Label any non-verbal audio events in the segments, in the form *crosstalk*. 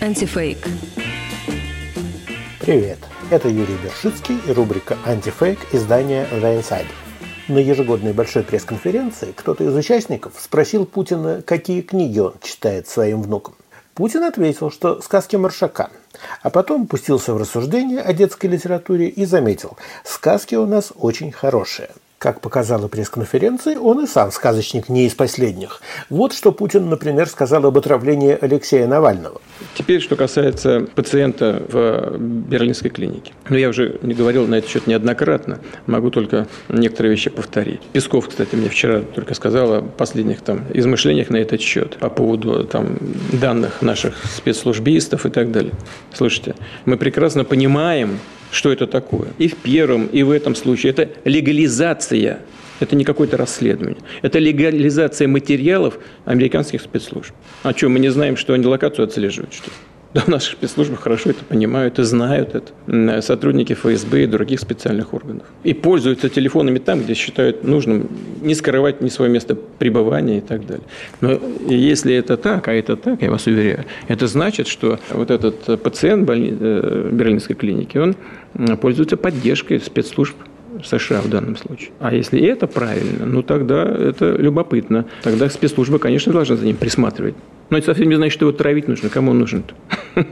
Антифейк. Привет, это Юрий Бершицкий и рубрика «Антифейк» издания The Insider. На ежегодной большой пресс-конференции кто-то из участников спросил Путина, какие книги он читает своим внукам. Путин ответил, что сказки Маршака, а потом пустился в рассуждение о детской литературе и заметил, сказки у нас очень хорошие – как показала пресс-конференции, он и сам сказочник не из последних. Вот что Путин, например, сказал об отравлении Алексея Навального. Теперь, что касается пациента в берлинской клинике. Ну, я уже не говорил на этот счет неоднократно, могу только некоторые вещи повторить. Песков, кстати, мне вчера только сказал о последних там измышлениях на этот счет по поводу там данных наших спецслужбистов и так далее. Слушайте, мы прекрасно понимаем, что это такое. И в первом, и в этом случае это легализация. Это не какое-то расследование. Это легализация материалов американских спецслужб. А что, мы не знаем, что они локацию отслеживают, что ли? Да, наших спецслужбах хорошо это понимают и знают это. Сотрудники ФСБ и других специальных органов. И пользуются телефонами там, где считают нужным не скрывать ни свое место пребывания и так далее. Но если это так, а это так, я вас уверяю, это значит, что вот этот пациент больни... Э, Берлинской клиники, он пользуется поддержкой спецслужб США в данном случае. А если это правильно, ну тогда это любопытно. Тогда спецслужбы, конечно, должны за ним присматривать. Но это совсем не значит, что его травить нужно. Кому он нужен-то? *laughs*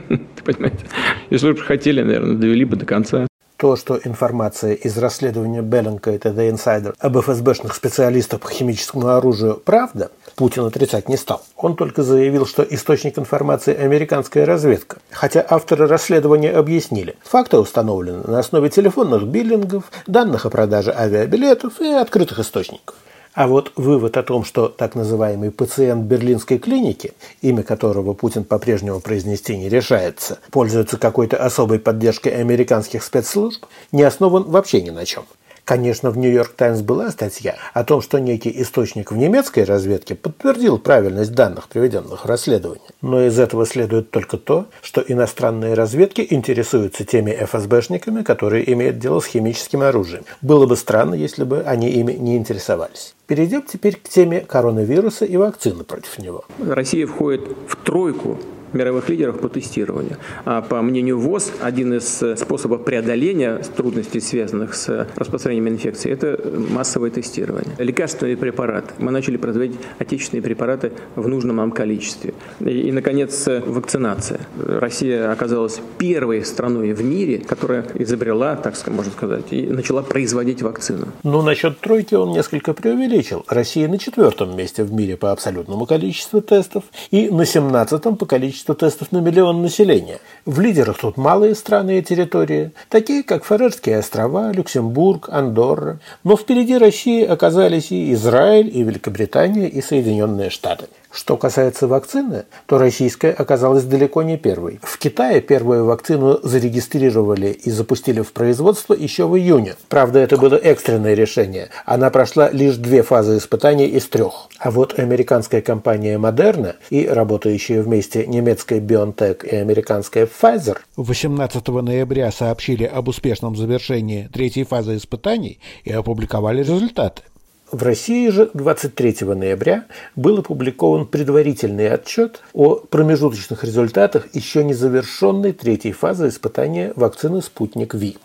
Понимаете? Если бы хотели, наверное, довели бы до конца. То, что информация из расследования Беллинка, это The Insider, об ФСБшных специалистах по химическому оружию правда, Путин отрицать не стал. Он только заявил, что источник информации – американская разведка. Хотя авторы расследования объяснили. Факты установлены на основе телефонных биллингов, данных о продаже авиабилетов и открытых источников. А вот вывод о том, что так называемый пациент берлинской клиники, имя которого Путин по-прежнему произнести не решается, пользуется какой-то особой поддержкой американских спецслужб, не основан вообще ни на чем. Конечно, в «Нью-Йорк Таймс» была статья о том, что некий источник в немецкой разведке подтвердил правильность данных, приведенных в расследовании. Но из этого следует только то, что иностранные разведки интересуются теми ФСБшниками, которые имеют дело с химическим оружием. Было бы странно, если бы они ими не интересовались. Перейдем теперь к теме коронавируса и вакцины против него. Россия входит в тройку мировых лидеров по тестированию. А по мнению ВОЗ, один из э, способов преодоления трудностей, связанных с распространением инфекции, это массовое тестирование. Лекарственные препараты. Мы начали производить отечественные препараты в нужном нам количестве. И, и наконец, э, вакцинация. Россия оказалась первой страной в мире, которая изобрела, так можно сказать, и начала производить вакцину. Ну, насчет тройки он несколько преувеличил. Россия на четвертом месте в мире по абсолютному количеству тестов и на семнадцатом по количеству количество тестов на миллион населения. В лидерах тут малые страны и территории, такие как Фарерские острова, Люксембург, Андорра. Но впереди России оказались и Израиль, и Великобритания, и Соединенные Штаты. Что касается вакцины, то российская оказалась далеко не первой. В Китае первую вакцину зарегистрировали и запустили в производство еще в июне. Правда, это было экстренное решение. Она прошла лишь две фазы испытаний из трех. А вот американская компания Moderna и работающие вместе немецкая BioNTech и американская Pfizer 18 ноября сообщили об успешном завершении третьей фазы испытаний и опубликовали результаты. В России же 23 ноября был опубликован предварительный отчет о промежуточных результатах еще не завершенной третьей фазы испытания вакцины «Спутник Ви».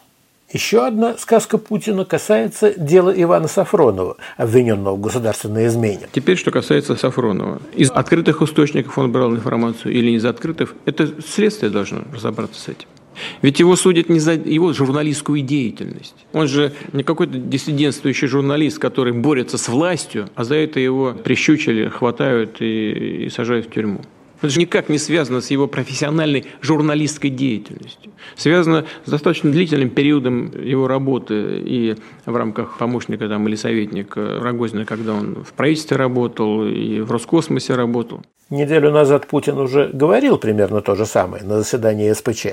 Еще одна сказка Путина касается дела Ивана Сафронова, обвиненного в государственной измене. Теперь, что касается Сафронова. Из открытых источников он брал информацию или из открытых, это следствие должно разобраться с этим. Ведь его судят не за его журналистскую деятельность. Он же не какой-то диссидентствующий журналист, который борется с властью, а за это его прищучили, хватают и, и сажают в тюрьму. Это же никак не связано с его профессиональной журналистской деятельностью. Связано с достаточно длительным периодом его работы и в рамках помощника там, или советника Рогозина, когда он в правительстве работал и в Роскосмосе работал. Неделю назад Путин уже говорил примерно то же самое на заседании СПЧ.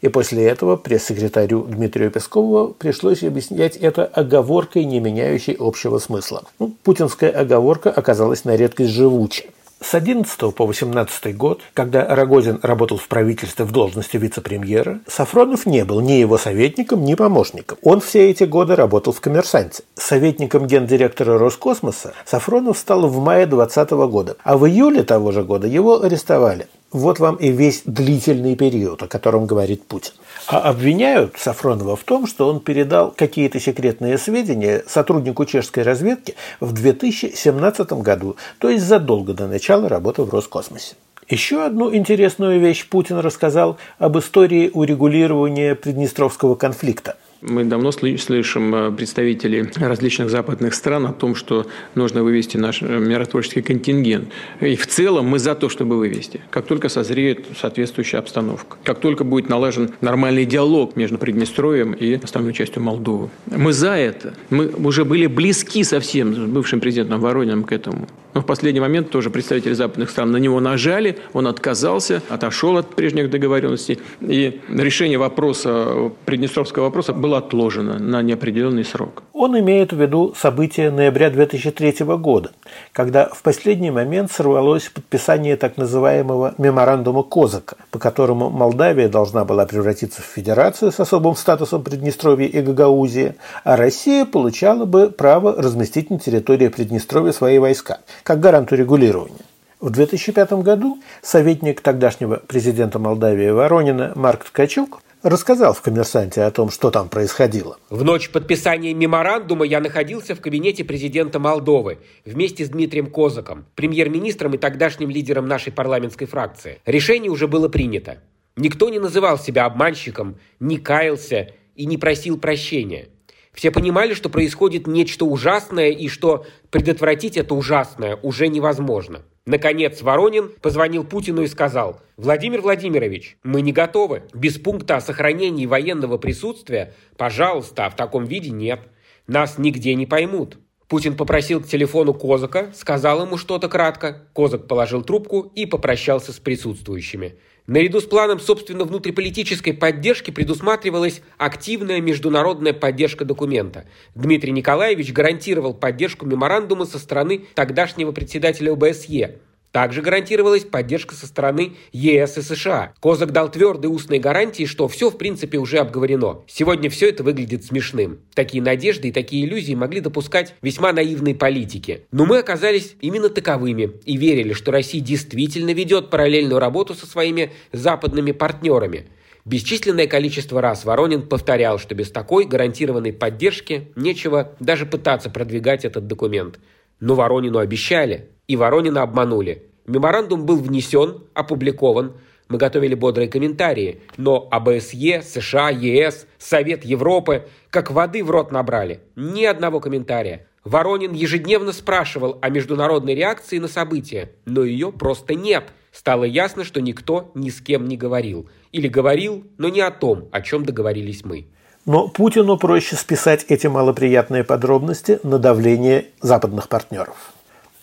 И после этого пресс-секретарю Дмитрию Пескову пришлось объяснять это оговоркой, не меняющей общего смысла. Ну, путинская оговорка оказалась на редкость живучей. С 11 по 18 год, когда Рогозин работал в правительстве в должности вице-премьера, Сафронов не был ни его советником, ни помощником. Он все эти годы работал в «Коммерсанте». Советником гендиректора Роскосмоса Сафронов стал в мае 2020 года, а в июле того же года его арестовали. Вот вам и весь длительный период, о котором говорит Путин. А обвиняют Сафронова в том, что он передал какие-то секретные сведения сотруднику чешской разведки в 2017 году, то есть задолго до начала работы в Роскосмосе. Еще одну интересную вещь Путин рассказал об истории урегулирования Приднестровского конфликта. Мы давно слышим э, представителей различных западных стран о том, что нужно вывести наш э, миротворческий контингент. И в целом мы за то, чтобы вывести. Как только созреет соответствующая обстановка. Как только будет налажен нормальный диалог между Приднестровьем и остальной частью Молдовы. Мы за это. Мы уже были близки совсем с бывшим президентом Ворониным к этому. Но в последний момент тоже представители западных стран на него нажали, он отказался, отошел от прежних договоренностей. И решение вопроса, Приднестровского вопроса было отложено на неопределенный срок. Он имеет в виду события ноября 2003 года, когда в последний момент сорвалось подписание так называемого меморандума Козака, по которому Молдавия должна была превратиться в федерацию с особым статусом Приднестровья и Гагаузии, а Россия получала бы право разместить на территории Приднестровья свои войска как гарант урегулирования. В 2005 году советник тогдашнего президента Молдавии Воронина Марк Ткачук рассказал в «Коммерсанте» о том, что там происходило. В ночь подписания меморандума я находился в кабинете президента Молдовы вместе с Дмитрием Козаком, премьер-министром и тогдашним лидером нашей парламентской фракции. Решение уже было принято. Никто не называл себя обманщиком, не каялся и не просил прощения. Все понимали, что происходит нечто ужасное и что предотвратить это ужасное уже невозможно. Наконец Воронин позвонил Путину и сказал, «Владимир Владимирович, мы не готовы. Без пункта о сохранении военного присутствия, пожалуйста, а в таком виде нет. Нас нигде не поймут». Путин попросил к телефону Козака, сказал ему что-то кратко. Козак положил трубку и попрощался с присутствующими. Наряду с планом, собственно, внутриполитической поддержки предусматривалась активная международная поддержка документа. Дмитрий Николаевич гарантировал поддержку меморандума со стороны тогдашнего председателя ОБСЕ, также гарантировалась поддержка со стороны ЕС и США. Козак дал твердые устные гарантии, что все в принципе уже обговорено. Сегодня все это выглядит смешным. Такие надежды и такие иллюзии могли допускать весьма наивные политики. Но мы оказались именно таковыми и верили, что Россия действительно ведет параллельную работу со своими западными партнерами. Бесчисленное количество раз Воронин повторял, что без такой гарантированной поддержки нечего даже пытаться продвигать этот документ. Но Воронину обещали, и Воронина обманули. Меморандум был внесен, опубликован. Мы готовили бодрые комментарии, но АБСЕ, США, ЕС, Совет Европы как воды в рот набрали. Ни одного комментария. Воронин ежедневно спрашивал о международной реакции на события, но ее просто нет. Стало ясно, что никто ни с кем не говорил. Или говорил, но не о том, о чем договорились мы. Но Путину проще списать эти малоприятные подробности на давление западных партнеров.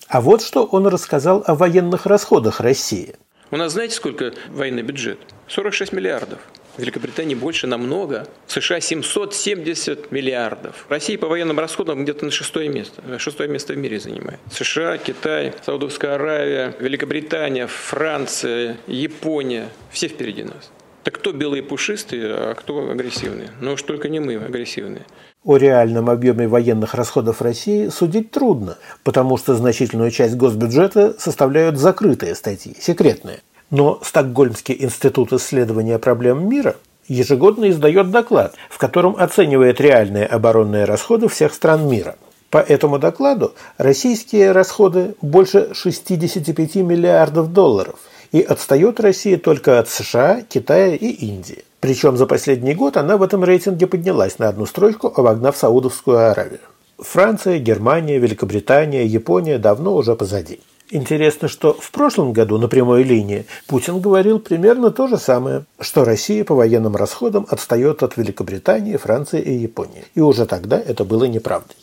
А вот что он рассказал о военных расходах России. У нас знаете, сколько военный бюджет? 46 миллиардов. В Великобритании больше намного. В США 770 миллиардов. Россия по военным расходам где-то на шестое место. Шестое место в мире занимает. США, Китай, Саудовская Аравия, Великобритания, Франция, Япония. Все впереди нас. Так кто белые пушистые, а кто агрессивные? Ну уж только не мы агрессивные. О реальном объеме военных расходов России судить трудно, потому что значительную часть госбюджета составляют закрытые статьи, секретные. Но Стокгольмский институт исследования проблем мира ежегодно издает доклад, в котором оценивает реальные оборонные расходы всех стран мира. По этому докладу российские расходы больше 65 миллиардов долларов, и отстает Россия только от США, Китая и Индии. Причем за последний год она в этом рейтинге поднялась на одну строчку, обогнав Саудовскую Аравию. Франция, Германия, Великобритания, Япония давно уже позади. Интересно, что в прошлом году на прямой линии Путин говорил примерно то же самое, что Россия по военным расходам отстает от Великобритании, Франции и Японии. И уже тогда это было неправдой.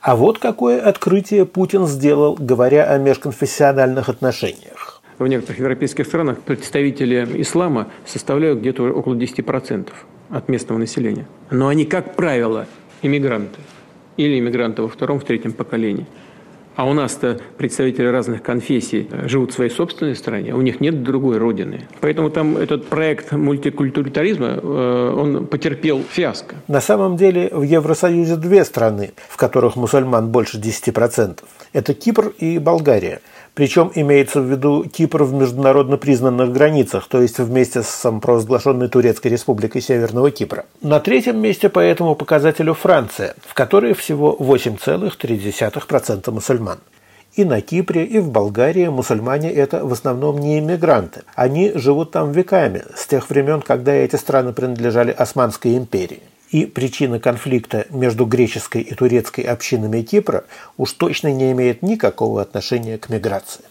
А вот какое открытие Путин сделал, говоря о межконфессиональных отношениях в некоторых европейских странах представители ислама составляют где-то около 10% от местного населения. Но они, как правило, иммигранты. Или иммигранты во втором, в третьем поколении. А у нас-то представители разных конфессий живут в своей собственной стране, у них нет другой родины. Поэтому там этот проект мультикультурализма, э, он потерпел фиаско. На самом деле в Евросоюзе две страны, в которых мусульман больше 10%. Это Кипр и Болгария – причем имеется в виду Кипр в международно признанных границах, то есть вместе с самопровозглашенной Турецкой республикой Северного Кипра. На третьем месте по этому показателю Франция, в которой всего 8,3% мусульман. И на Кипре, и в Болгарии мусульмане – это в основном не иммигранты. Они живут там веками, с тех времен, когда эти страны принадлежали Османской империи. И причина конфликта между греческой и турецкой общинами Кипра уж точно не имеет никакого отношения к миграции.